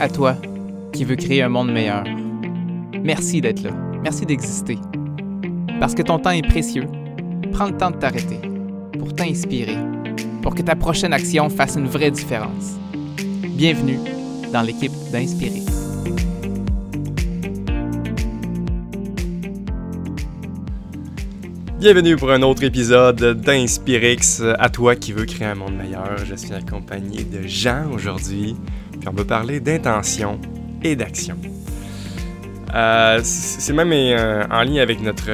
À toi, qui veux créer un monde meilleur. Merci d'être là. Merci d'exister. Parce que ton temps est précieux, prends le temps de t'arrêter pour t'inspirer, pour que ta prochaine action fasse une vraie différence. Bienvenue dans l'équipe d'Inspirer. Bienvenue pour un autre épisode d'Inspirix, à toi qui veux créer un monde meilleur. Je suis accompagné de Jean aujourd'hui, puis on va parler d'intention et d'action. Euh, c'est même euh, en lien avec notre,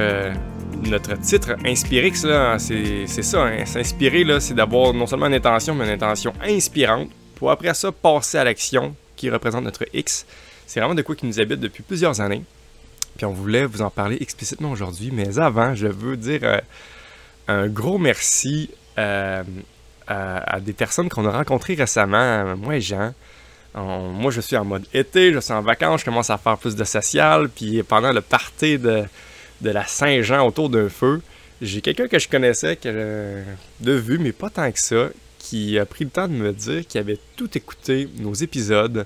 notre titre, Inspirix, c'est ça, hein. s'inspirer, c'est d'avoir non seulement une intention, mais une intention inspirante, pour après ça passer à l'action qui représente notre X. C'est vraiment de quoi qui nous habite depuis plusieurs années. Puis on voulait vous en parler explicitement aujourd'hui. Mais avant, je veux dire euh, un gros merci euh, à, des personnes qu'on a rencontrées récemment, moi et Jean. Moi, je suis en mode été, je suis en vacances, je commence à faire plus de social. Puis pendant le party de, de la Saint-Jean autour d'un feu, j'ai quelqu'un que je connaissais de vue, mais pas tant que ça, qui a pris le temps de me dire qu'il avait tout écouté nos épisodes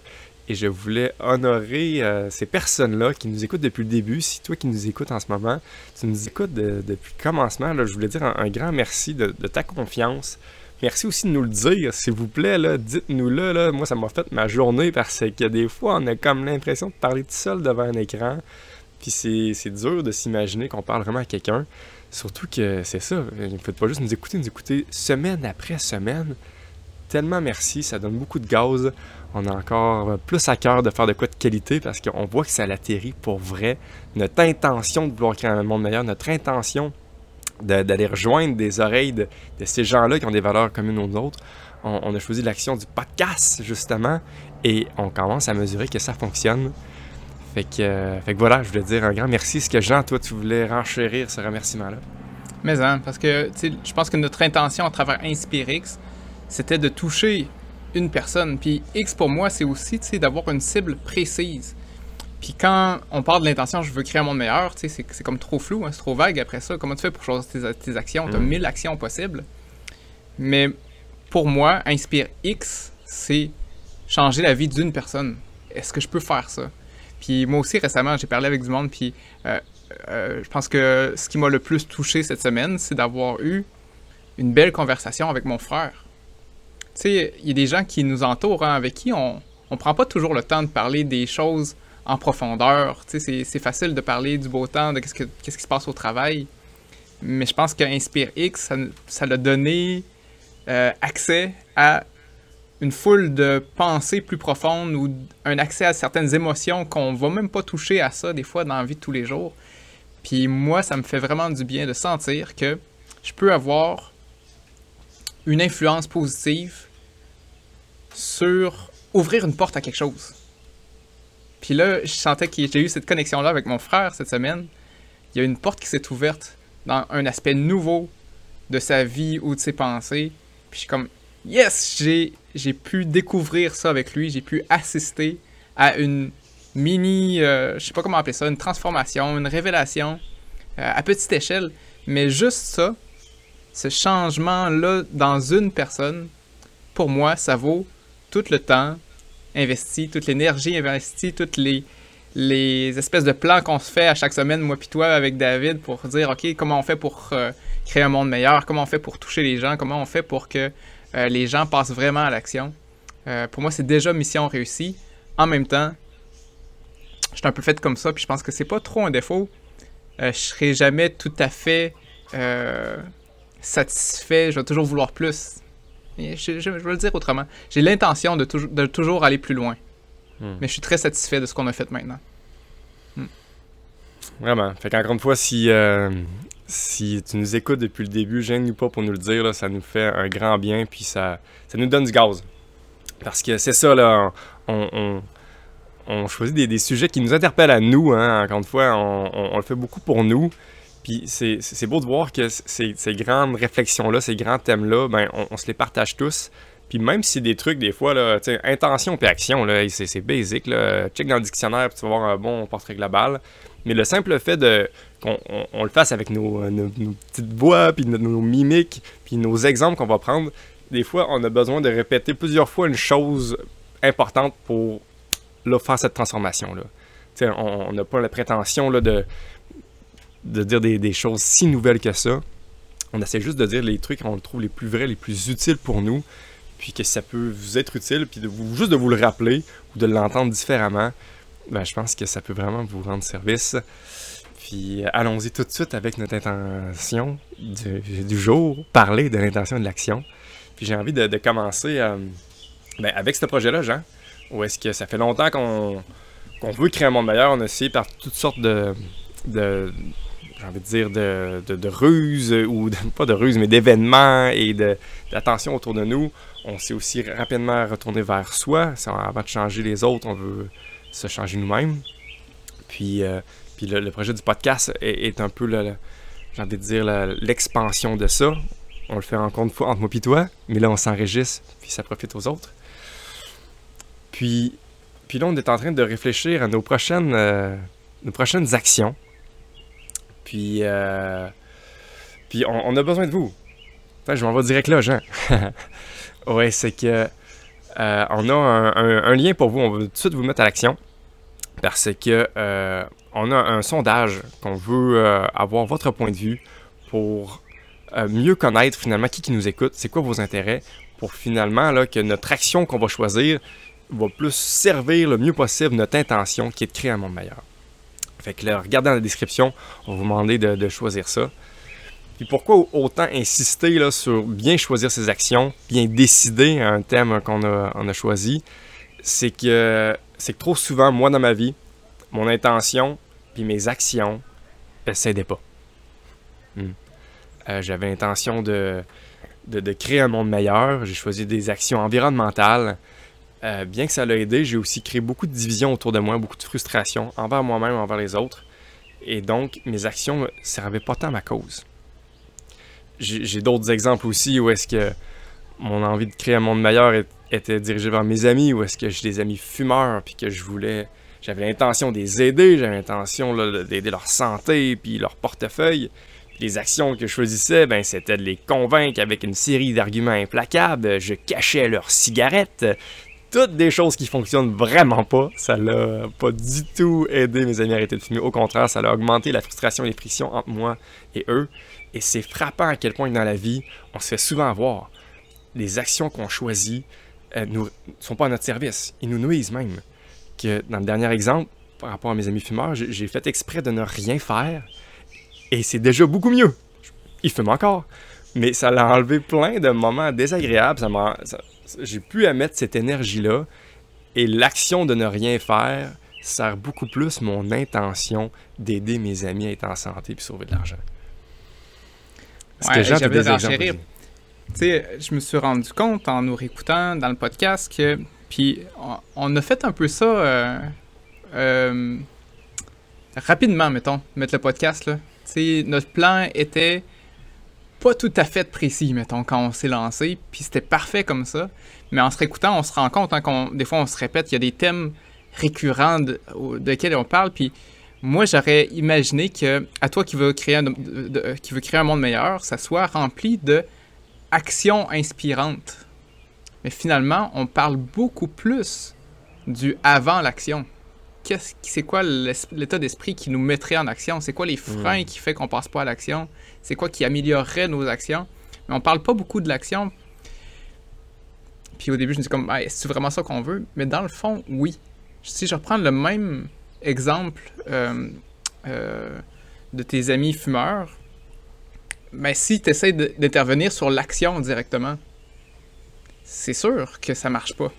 et je voulais honorer euh, ces personnes-là qui nous écoutent depuis le début. Si toi qui nous écoutes en ce moment, tu nous écoutes depuis le commencement, je voulais dire un, grand merci de, ta confiance. Merci aussi de nous le dire, s'il vous plaît, là, dites-nous-le. Là. Moi, ça m'a fait ma journée parce que des fois, on a comme l'impression de parler tout seul devant un écran. Puis c'est dur de s'imaginer qu'on parle vraiment à quelqu'un. Surtout que c'est ça, ne faites pas juste nous écouter, nous écouter semaine après semaine. Tellement merci, ça donne beaucoup de gaz on a encore plus à cœur de faire de quoi de qualité parce qu'on voit que ça l'atterrit pour vrai. Notre intention de vouloir créer un monde meilleur, notre intention d'aller rejoindre des oreilles de, ces gens-là qui ont des valeurs communes aux autres. On, a choisi l'action du podcast, justement, et on commence à mesurer que ça fonctionne. Fait que, euh, voilà, je voulais dire un grand merci. Est-ce que Jean, toi, tu voulais renchérir ce remerciement-là? Mais hein, parce que je pense que notre intention à travers InspireX, c'était de toucher une personne. Puis X pour moi, c'est aussi d'avoir une cible précise. Puis quand on parle de l'intention, je veux créer un monde meilleur, c'est comme trop flou, hein, c'est trop vague après ça. Comment tu fais pour choisir tes, actions? Tu as 1000 mm. actions possibles. Mais pour moi, Inspire X, c'est changer la vie d'une personne. Est-ce que je peux faire ça? Puis moi aussi, récemment, j'ai parlé avec du monde, puis euh, euh, je pense que ce qui m'a le plus touché cette semaine, c'est d'avoir eu une belle conversation avec mon frère sais, il y a des gens qui nous entourent, hein, avec qui on ne prend pas toujours le temps de parler des choses en profondeur. C'est facile de parler du beau temps, de qu'est-ce, qui se passe au travail. Mais je pense qu'Inspire X, ça, l'a donné euh, accès à une foule de pensées plus profondes ou un accès à certaines émotions qu'on va même pas toucher à ça des fois dans la vie de tous les jours. Puis moi, ça me fait vraiment du bien de sentir que je peux avoir une influence positive sur ouvrir une porte à quelque chose. Puis là, je sentais que j'ai eu cette connexion-là avec mon frère cette semaine. Il y a une porte qui s'est ouverte dans un aspect nouveau de sa vie ou de ses pensées. Puis je suis comme, yes, j'ai, pu découvrir ça avec lui, j'ai pu assister à une mini, euh, je sais pas comment appeler ça, une transformation, une révélation euh, à petite échelle. Mais juste ça, ce changement-là dans une personne, pour moi, ça vaut tout le temps investi, toute l'énergie investie, toutes les, les espèces de plans qu'on se fait à chaque semaine, moi puis toi, avec David, pour dire, OK, comment on fait pour euh, créer un monde meilleur, comment on fait pour toucher les gens, comment on fait pour que euh, les gens passent vraiment à l'action? Euh, pour moi, c'est déjà mission réussie. En même temps, je suis un peu fait comme ça, puis je pense que c'est pas trop un défaut. je serai jamais tout à fait satisfait, je vais toujours vouloir plus. Je, vais le dire autrement. J'ai l'intention de, de, toujours aller plus loin. Hmm. Mais je suis très satisfait de ce qu'on a fait maintenant. Hmm. Vraiment. Fait qu'encore une fois, si, euh, si tu nous écoutes depuis le début, gêne-nous pas pour nous le dire. Là, ça nous fait un grand bien, puis ça, ça nous donne du gaz. Parce que c'est ça, là, on, on, choisit des, des, sujets qui nous interpellent à nous. Hein, encore une fois, on, on, le fait beaucoup pour nous. Puis c'est beau de voir que ces, grandes réflexions-là, ces grands thèmes-là, ben, on, se les partage tous. Puis même si des trucs, des fois, là, intention puis action, c'est basic. Là. Check dans le dictionnaire, puis tu vas avoir un bon portrait global. Mais le simple fait de qu'on on, le fasse avec nos, petites voix, puis nos, nos, mimiques, puis nos exemples qu'on va prendre, des fois, on a besoin de répéter plusieurs fois une chose importante pour là, faire cette transformation-là. On n'a pas la prétention là, de, de dire des, choses si nouvelles que ça. On essaie juste de dire les trucs qu'on trouve les plus vrais, les plus utiles pour nous, puis que ça peut vous être utile, puis de vous, juste de vous le rappeler ou de l'entendre différemment, ben, je pense que ça peut vraiment vous rendre service. Puis allons-y tout de suite avec notre intention du, jour, parler de l'intention de l'action. Puis j'ai envie de, commencer euh, ben, avec ce projet-là, Jean, où est-ce que ça fait longtemps qu'on veut créer un monde meilleur, on a essayé par toutes sortes de, de j'ai envie de dire, de, de, ruses, ou pas de ruses, mais d'événements et d'attention autour de nous. On s'est aussi rapidement retourné vers soi. Avant de changer les autres, on veut se changer nous-mêmes. Puis, euh, puis le, projet du podcast est, un peu, j'ai envie de dire, l'expansion de ça. On le fait encore une fois entre moi et toi, mais là, on s'enregistre, puis ça profite aux autres. Puis, puis là, on est en train de réfléchir à nos prochaines, euh, nos prochaines actions puis, euh, puis on, a besoin de vous. je m'en vais direct là, Jean. ouais, c'est que euh, on a un, lien pour vous. On va tout de suite vous mettre à l'action parce que euh, on a un sondage qu'on veut avoir votre point de vue pour mieux connaître finalement qui, qui nous écoute, c'est quoi vos intérêts, pour finalement là, que notre action qu'on va choisir va plus servir le mieux possible notre intention qui est de créer un monde meilleur. Fait que là, regardez dans la description, on va vous demander de, choisir ça. Puis pourquoi autant insister là, sur bien choisir ses actions, bien décider un thème qu'on a, choisi, c'est que c'est trop souvent, moi dans ma vie, mon intention puis mes actions ne s'aidaient pas. Hmm. Euh, j'avais l'intention de, de, créer un monde meilleur. J'ai choisi des actions environnementales. Euh, bien que ça l'a aidé, j'ai aussi créé beaucoup de divisions autour de moi, beaucoup de frustration envers moi-même, envers les autres. Et donc, mes actions ne servaient pas tant à ma cause. J'ai d'autres exemples aussi où est-ce que mon envie de créer un monde meilleur était dirigée vers mes amis, où est-ce que j'ai des amis fumeurs, puis que je voulais, j'avais l'intention de les aider, j'avais l'intention d'aider leur santé, puis leur portefeuille. les actions que je choisissais, ben, c'était de les convaincre avec une série d'arguments implacables. Je cachais leurs cigarettes, toutes des choses qui fonctionnent vraiment pas. Ça l'a pas du tout aidé mes amis à arrêter de fumer. Au contraire, ça a augmenté la frustration et les frictions entre moi et eux. Et c'est frappant à quel point dans la vie, on se fait souvent avoir. Les actions qu'on choisit ne euh, sont pas à notre service. Ils nous nuisent même. Que dans le dernier exemple, par rapport à mes amis fumeurs, j'ai fait exprès de ne rien faire. Et c'est déjà beaucoup mieux. Ils fument encore. Mais ça l'a enlevé plein de moments désagréables. Ça m'a j'ai pu à mettre cette énergie-là et l'action de ne rien faire sert beaucoup plus mon intention d'aider mes amis à être en santé et sauver de l'argent. Ouais, j'avais Tu sais, je me suis rendu compte en nous réécoutant dans le podcast que, puis on, a fait un peu ça euh, euh, rapidement, mettons, mettre le podcast là. Tu sais, notre plan était pas tout à fait précis, mettons, quand on s'est lancé, puis c'était parfait comme ça. Mais en se réécoutant, on se rend compte hein, qu'on, des fois, on se répète, il y a des thèmes récurrents de, desquels on parle, puis moi, j'aurais imaginé que, à toi qui veux créer un, qui veut créer un monde meilleur, ça soit rempli de actions inspirantes. Mais finalement, on parle beaucoup plus du avant l'action c'est quoi l'état d'esprit qui nous mettrait en action? C'est quoi les freins hmm. qui fait qu'on passe pas à l'action? C'est quoi qui améliorerait nos actions? Mais on parle pas beaucoup de l'action. Puis au début, je me dis comme, c'est vraiment ça qu'on veut? Mais dans le fond, oui. Si je reprends le même exemple euh, euh, de tes amis fumeurs, mais ben, si tu essaies d'intervenir sur l'action directement, c'est sûr que ça marche pas.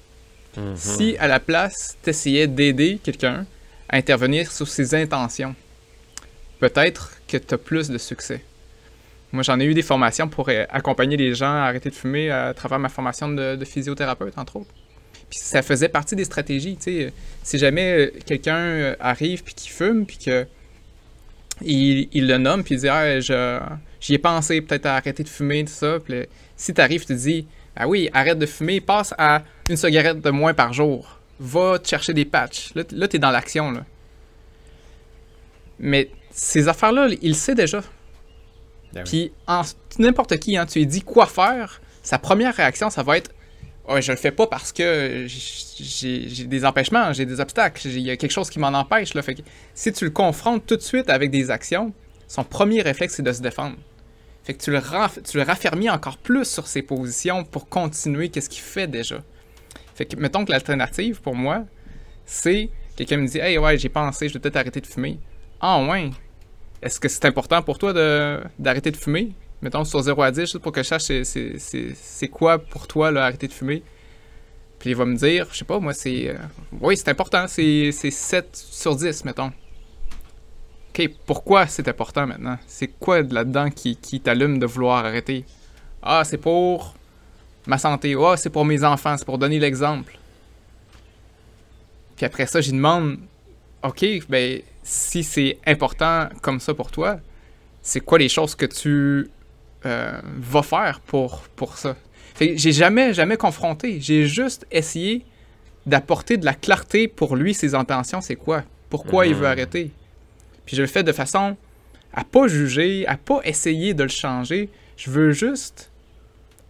Mhm. Si à la place, tu essayais d'aider quelqu'un à intervenir sur ses intentions, peut-être que tu as plus de succès. Moi, j'en ai eu des formations pour euh, accompagner les gens à arrêter de fumer à travers ma formation de, physiothérapeute, entre autres. Puis ça faisait partie des stratégies. sais. Si jamais euh, quelqu'un euh, arrive puis qui fume, puis que il, le nomme, puis il dit ah, j'y ai pensé peut-être à arrêter de fumer, tout ça. Puis si tu arrives, tu te dis ah oui, arrête de fumer, passe à une cigarette de moins par jour. Va te chercher des patchs. Là, là tu es dans l'action. Là. Mais ces affaires-là, il sait déjà. Ben Puis n'importe qui, hein, tu lui dis quoi faire, sa première réaction, ça va être ouais, je le fais pas parce que j'ai des empêchements, j'ai des obstacles, il y a quelque chose qui m'en empêche. Là. Fait que si tu le confrontes tout de suite avec des actions, son premier réflexe, c'est de se défendre. Fait que tu le, tu le raffermis encore plus sur ses positions pour continuer qu'est-ce qu'il fait déjà. Fait que, mettons que l'alternative, pour moi, c'est quelqu'un me dit « Hey, ouais, j'ai pensé, je vais peut-être arrêter de fumer. » Ah ouais? Est-ce que c'est important pour toi d'arrêter de, fumer? Mettons sur 0 à 10, juste pour que je sache c'est quoi pour toi, là, arrêter de fumer. Puis il va me dire, je sais pas, moi, c'est... Euh, oui, c'est important, c'est 7 sur 10, mettons. OK, pourquoi c'est important maintenant? C'est quoi là-dedans qui, qui t'allume de vouloir arrêter? Ah, c'est pour ma santé. Ah, c'est pour mes enfants, c'est pour donner l'exemple. Puis après ça, j'y demande, OK, ben, si c'est important comme ça pour toi, c'est quoi les choses que tu euh, vas faire pour, pour ça? j'ai jamais, jamais confronté. J'ai juste essayé d'apporter de la clarté pour lui, ses intentions, c'est quoi? Pourquoi il veut mhm. arrêter? Puis je le fais de façon à pas juger, à pas essayer de le changer. Je veux juste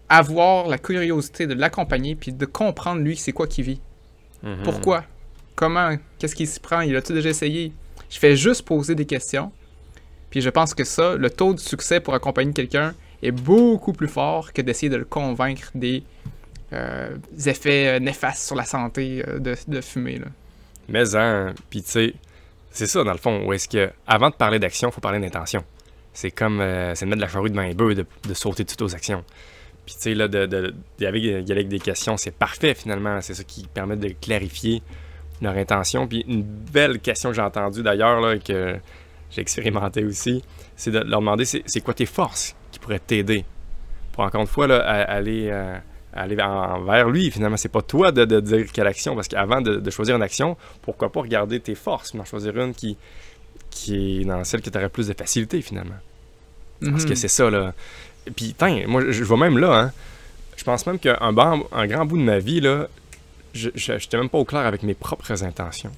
avoir la curiosité de l'accompagner puis de comprendre lui c'est quoi qu'il vit. Mhm. Pourquoi? Comment? Qu'est-ce qu'il s'y prend? Il a-tu déjà essayé? Je fais juste poser des questions. Puis je pense que ça, le taux de succès pour accompagner quelqu'un est beaucoup plus fort que d'essayer de le convaincre des, euh, effets euh, néfastes sur la santé euh, de, fumer. Là. Mais, hein, puis tu sais, c'est ça dans le fond, où est-ce que, avant de parler d'action, il faut parler d'intention. C'est comme, c'est de mettre de la charrue de main bœuf, de, de sauter toutes aux actions. Puis tu sais, là, de, de, y aller avec des questions, c'est parfait finalement. C'est ça qui permet de clarifier leur intention. Puis une belle question que j'ai entendue d'ailleurs, là, que j'ai expérimenté aussi, c'est de leur demander c'est quoi tes forces qui pourraient t'aider pour encore une fois là, aller, euh, aller vers lui? Finalement, c'est pas toi de, dire quelle action, parce qu'avant de, choisir une action, pourquoi pas regarder tes forces, mais en choisir une qui, qui est dans celle qui t'aurait plus de facilité finalement. Parce que mhm. c'est ça, là. Puis, moi, je, vois même là, hein, je pense même qu'un un grand bout de ma vie, là, je n'étais même pas au clair avec mes propres intentions.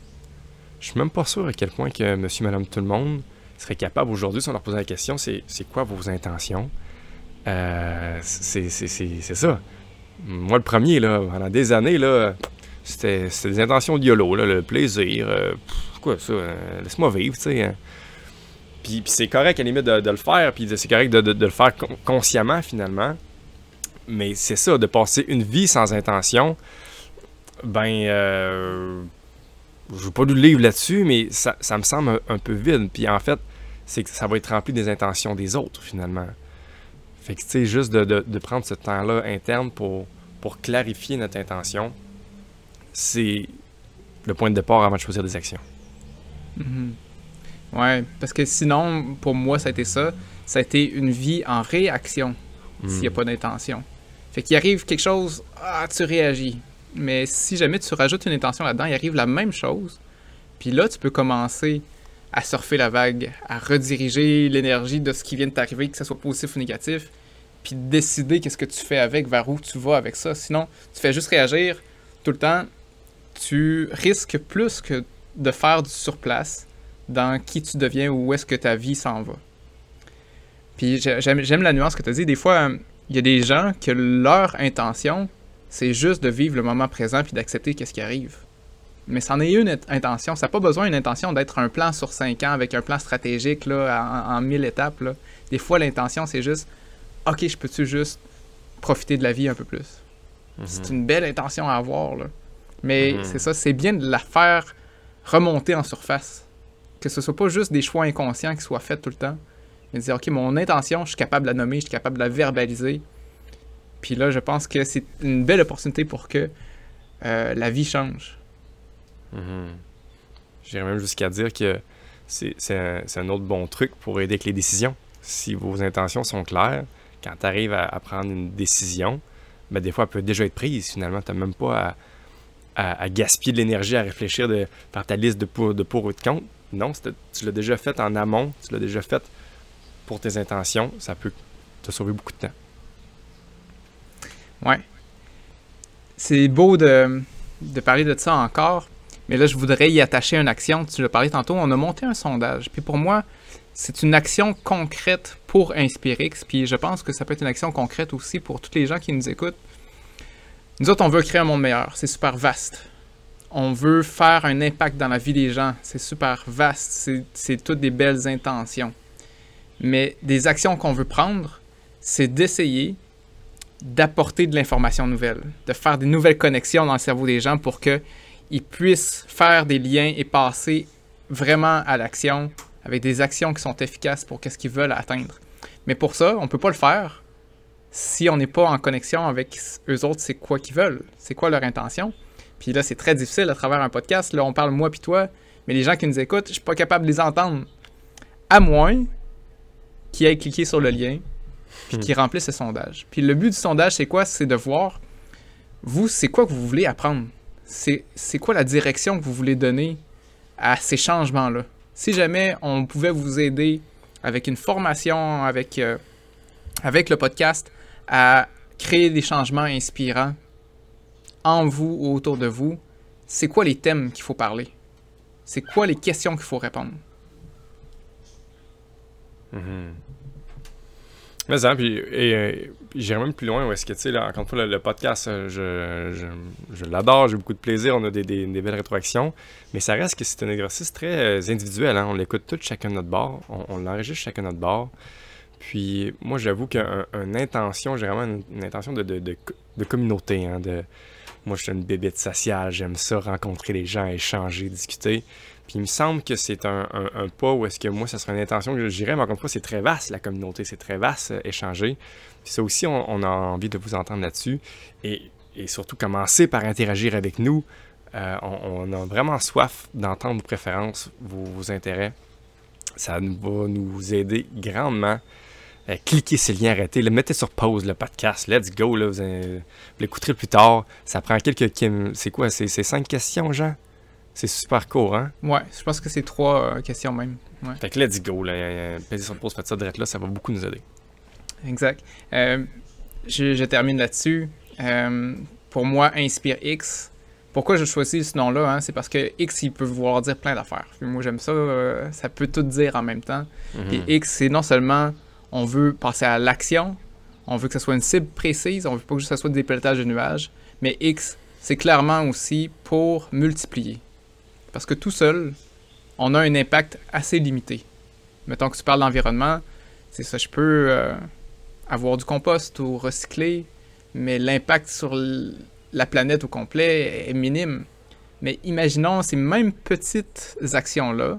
Je suis même pas sûr à quel point que monsieur, madame, tout le monde serait capable aujourd'hui, si on leur posait la question, c'est quoi vos intentions? Euh, c'est ça. Moi, le premier, là, pendant des années, là, c'était des intentions de YOLO, là, le plaisir. Euh, quoi ça? Euh, laisse-moi vivre, tu sais. Hein. Puis, c'est correct à la limite de, le faire, puis c'est correct de, le faire consciemment, finalement. Mais c'est ça, de passer une vie sans intention, ben, euh, je veux pas le livre là-dessus, mais ça, me semble un, peu vide. Puis en fait, c'est que ça va être rempli des intentions des autres, finalement. Fait que, tu sais, juste de, prendre ce temps-là interne pour, pour clarifier notre intention, c'est le point de départ avant de choisir des actions. Mm-hmm. Ouais, parce que sinon, pour moi, ça a été ça. Ça a été une vie en réaction s'il n'y a mm. pas d'intention. Fait qu'il arrive quelque chose, ah, tu réagis. Mais si jamais tu rajoutes une intention là-dedans, il arrive la même chose. Puis là, tu peux commencer à surfer la vague, à rediriger l'énergie de ce qui vient de t'arriver, que ce soit positif ou négatif, puis décider qu'est-ce que tu fais avec, vers où tu vas avec ça. Sinon, tu fais juste réagir tout le temps. Tu risques plus que de faire du surplace dans qui tu deviens ou où est-ce que ta vie s'en va. Puis j'aime la nuance que tu as dit. Des fois, il y a des gens que leur intention, c'est juste de vivre le moment présent puis d'accepter qu'est-ce qui arrive. Mais c'en est une intention. Ça n'a pas besoin d'une intention d'être un plan sur cinq ans avec un plan stratégique là, en, mille étapes. Là. Des fois, l'intention, c'est juste OK, je peux-tu juste profiter de la vie un peu plus? Mhm. C'est une belle intention à avoir. Là. Mais mhm. c'est ça, c'est bien de la faire remonter en surface. Que ce soit pas juste des choix inconscients qui soient faits tout le temps. Mais dire OK, mon intention, je suis capable de la nommer, je suis capable de la verbaliser. Puis là, je pense que c'est une belle opportunité pour que euh, la vie change. Mm J'irais même jusqu'à dire que c'est un, autre bon truc pour aider avec les décisions. Si vos intentions sont claires, quand tu arrives à, prendre une décision, ben des fois, elle peut déjà être prise. Finalement, tu n'as même pas à, gaspiller de l'énergie à réfléchir de, par ta liste de pour, de pour ou de contre. Non, tu l'as déjà fait en amont, tu l'as déjà fait pour tes intentions. Ça peut te sauver beaucoup de temps. Ouais. C'est beau de, parler de ça encore, mais là, je voudrais y attacher une action. Tu l'as parlé tantôt, on a monté un sondage. Puis pour moi, c'est une action concrète pour Inspirix. Puis je pense que ça peut être une action concrète aussi pour tous les gens qui nous écoutent. Nous autres, on veut créer un monde meilleur. C'est super vaste. On veut faire un impact dans la vie des gens. C'est super vaste. C'est toutes des belles intentions. Mais des actions qu'on veut prendre, c'est d'essayer d'apporter de l'information nouvelle, de faire des nouvelles connexions dans le cerveau des gens pour qu'ils puissent faire des liens et passer vraiment à l'action avec des actions qui sont efficaces pour qu'est-ce qu'ils veulent atteindre. Mais pour ça, on ne peut pas le faire si on n'est pas en connexion avec eux autres, c'est quoi qu'ils veulent, c'est quoi leur intention. Puis là, c'est très difficile à travers un podcast. Là, on parle moi puis toi, mais les gens qui nous écoutent, je suis pas capable de les entendre. À moins qu'ils aient cliqué sur le lien, puis hmm. qu'ils remplissent ce sondage. Puis le but du sondage, c'est quoi? C'est de voir, vous, c'est quoi que vous voulez apprendre? C'est quoi la direction que vous voulez donner à ces changements-là? Si jamais on pouvait vous aider avec une formation, avec, euh, avec le podcast, à créer des changements inspirants en vous ou autour de vous, c'est quoi les thèmes qu'il faut parler? C'est quoi les questions qu'il faut répondre? Mm-hmm. Mais ça, puis, et, euh, j'irai même plus loin où est-ce que, tu sais, encore une fois, le, podcast, euh, je, je, l'adore, j'ai beaucoup de plaisir, on a des, des, belles rétroactions, mais ça reste que c'est un exercice très euh, individuel, hein? on l'écoute tout chacun de notre bord, on, l'enregistre chacun de notre bord, puis moi, j'avoue qu'une intention, j'ai vraiment une, intention de, de, de, communauté, hein, de, moi, je suis une bébête sociale, j'aime ça, rencontrer les gens, échanger, discuter. Puis il me semble que c'est un, pas où est-ce que moi, ça serait une intention que j'irais, mais encore une c'est très vaste, la communauté, c'est très vaste, euh, échanger. Puis ça aussi, on, a envie de vous entendre là-dessus. Et, surtout, commencer par interagir avec nous. Euh, on, a vraiment soif d'entendre vos préférences, vos, intérêts. Ça va nous aider grandement euh, cliquez sur le lien, arrêtez, le mettez sur pause le podcast, let's go, là, vous, l'écouterez plus tard. Ça prend quelques... C'est quoi, c'est cinq questions, Jean? C'est super court, hein? Ouais, je pense que c'est trois euh, questions même. Fait que let's go, là, mettez sur pause, faites ça direct là, ça va beaucoup nous aider. Exact. Euh, je, termine là-dessus. pour moi, Inspire X, pourquoi je choisis ce nom-là, hein? c'est parce que X, il peut vouloir dire plein d'affaires. Moi, j'aime ça, ça peut tout dire en même temps. Et mm-hmm. X, c'est non seulement on veut passer à l'action, on veut que ce soit une cible précise, on veut pas que ce soit des pilotages de nuages, mais X, c'est clairement aussi pour multiplier. Parce que tout seul, on a un impact assez limité. Mettons que tu parles d'environnement, c'est ça, je peux euh, avoir du compost ou recycler, mais l'impact sur la planète au complet est minime. Mais imaginons ces mêmes petites actions-là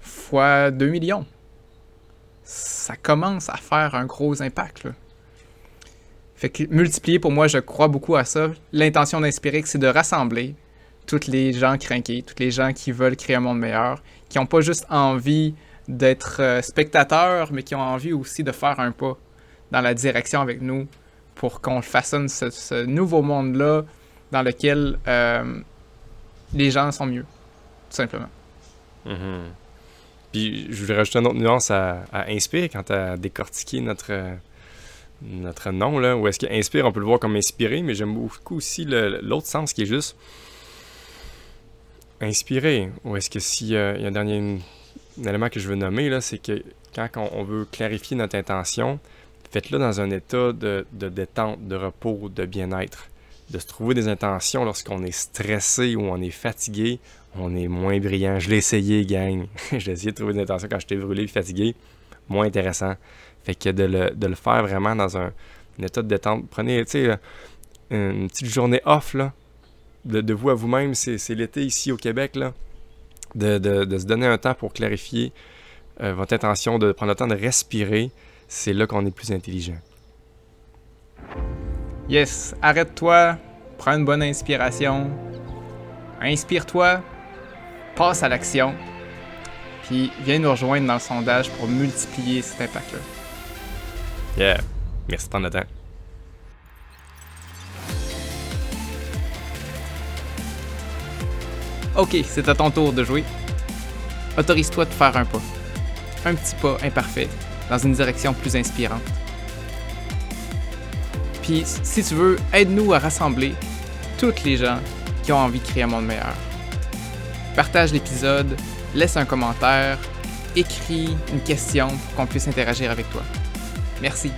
fois 2 millions ça commence à faire un gros impact. Fait que multiplier, pour moi, je crois beaucoup à ça. L'intention d'Inspirer, c'est de rassembler toutes les gens craqués, toutes les gens qui veulent créer un monde meilleur, qui n'ont pas juste envie d'être euh, spectateurs, mais qui ont envie aussi de faire un pas dans la direction avec nous pour qu'on façonne ce, nouveau monde-là dans lequel euh, les gens sont mieux, tout simplement. Mm-hmm. Puis je voudrais rajouter une autre nuance à, Inspire quand tu as décortiqué notre, notre nom, là, où est-ce qu'Inspire, on peut le voir comme inspiré, mais j'aime beaucoup aussi l'autre sens qui est juste inspiré. Ou est-ce que s'il y a un dernier élément que je veux nommer, là, c'est que quand on, veut clarifier notre intention, faites-le dans un état de, de détente, de repos, de bien-être. De se trouver des intentions lorsqu'on est stressé ou on est fatigué, on est moins brillant. Je l'ai essayé, gang. J'ai essayé de trouver des intentions quand j'étais brûlé et fatigué. Moins intéressant. Fait que de le, faire vraiment dans un, état de détente. Prenez, tu sais, une petite journée off, là, de, vous à vous-même. C'est l'été ici au Québec, là. De, se donner un temps pour clarifier euh, votre intention, de prendre le temps de respirer. C'est là qu'on est plus intelligent. Yes, arrête-toi, prends une bonne inspiration, inspire-toi, passe à l'action, puis viens nous rejoindre dans le sondage pour multiplier cet impact-là. Yeah, merci de temps. Ok, c'est à ton tour de jouer. Autorise-toi de faire un pas. Un petit pas imparfait dans une direction plus inspirante. Puis, si tu veux, aide-nous à rassembler toutes les gens qui ont envie de créer un monde meilleur. Partage l'épisode, laisse un commentaire, écris une question pour qu'on puisse interagir avec toi. Merci.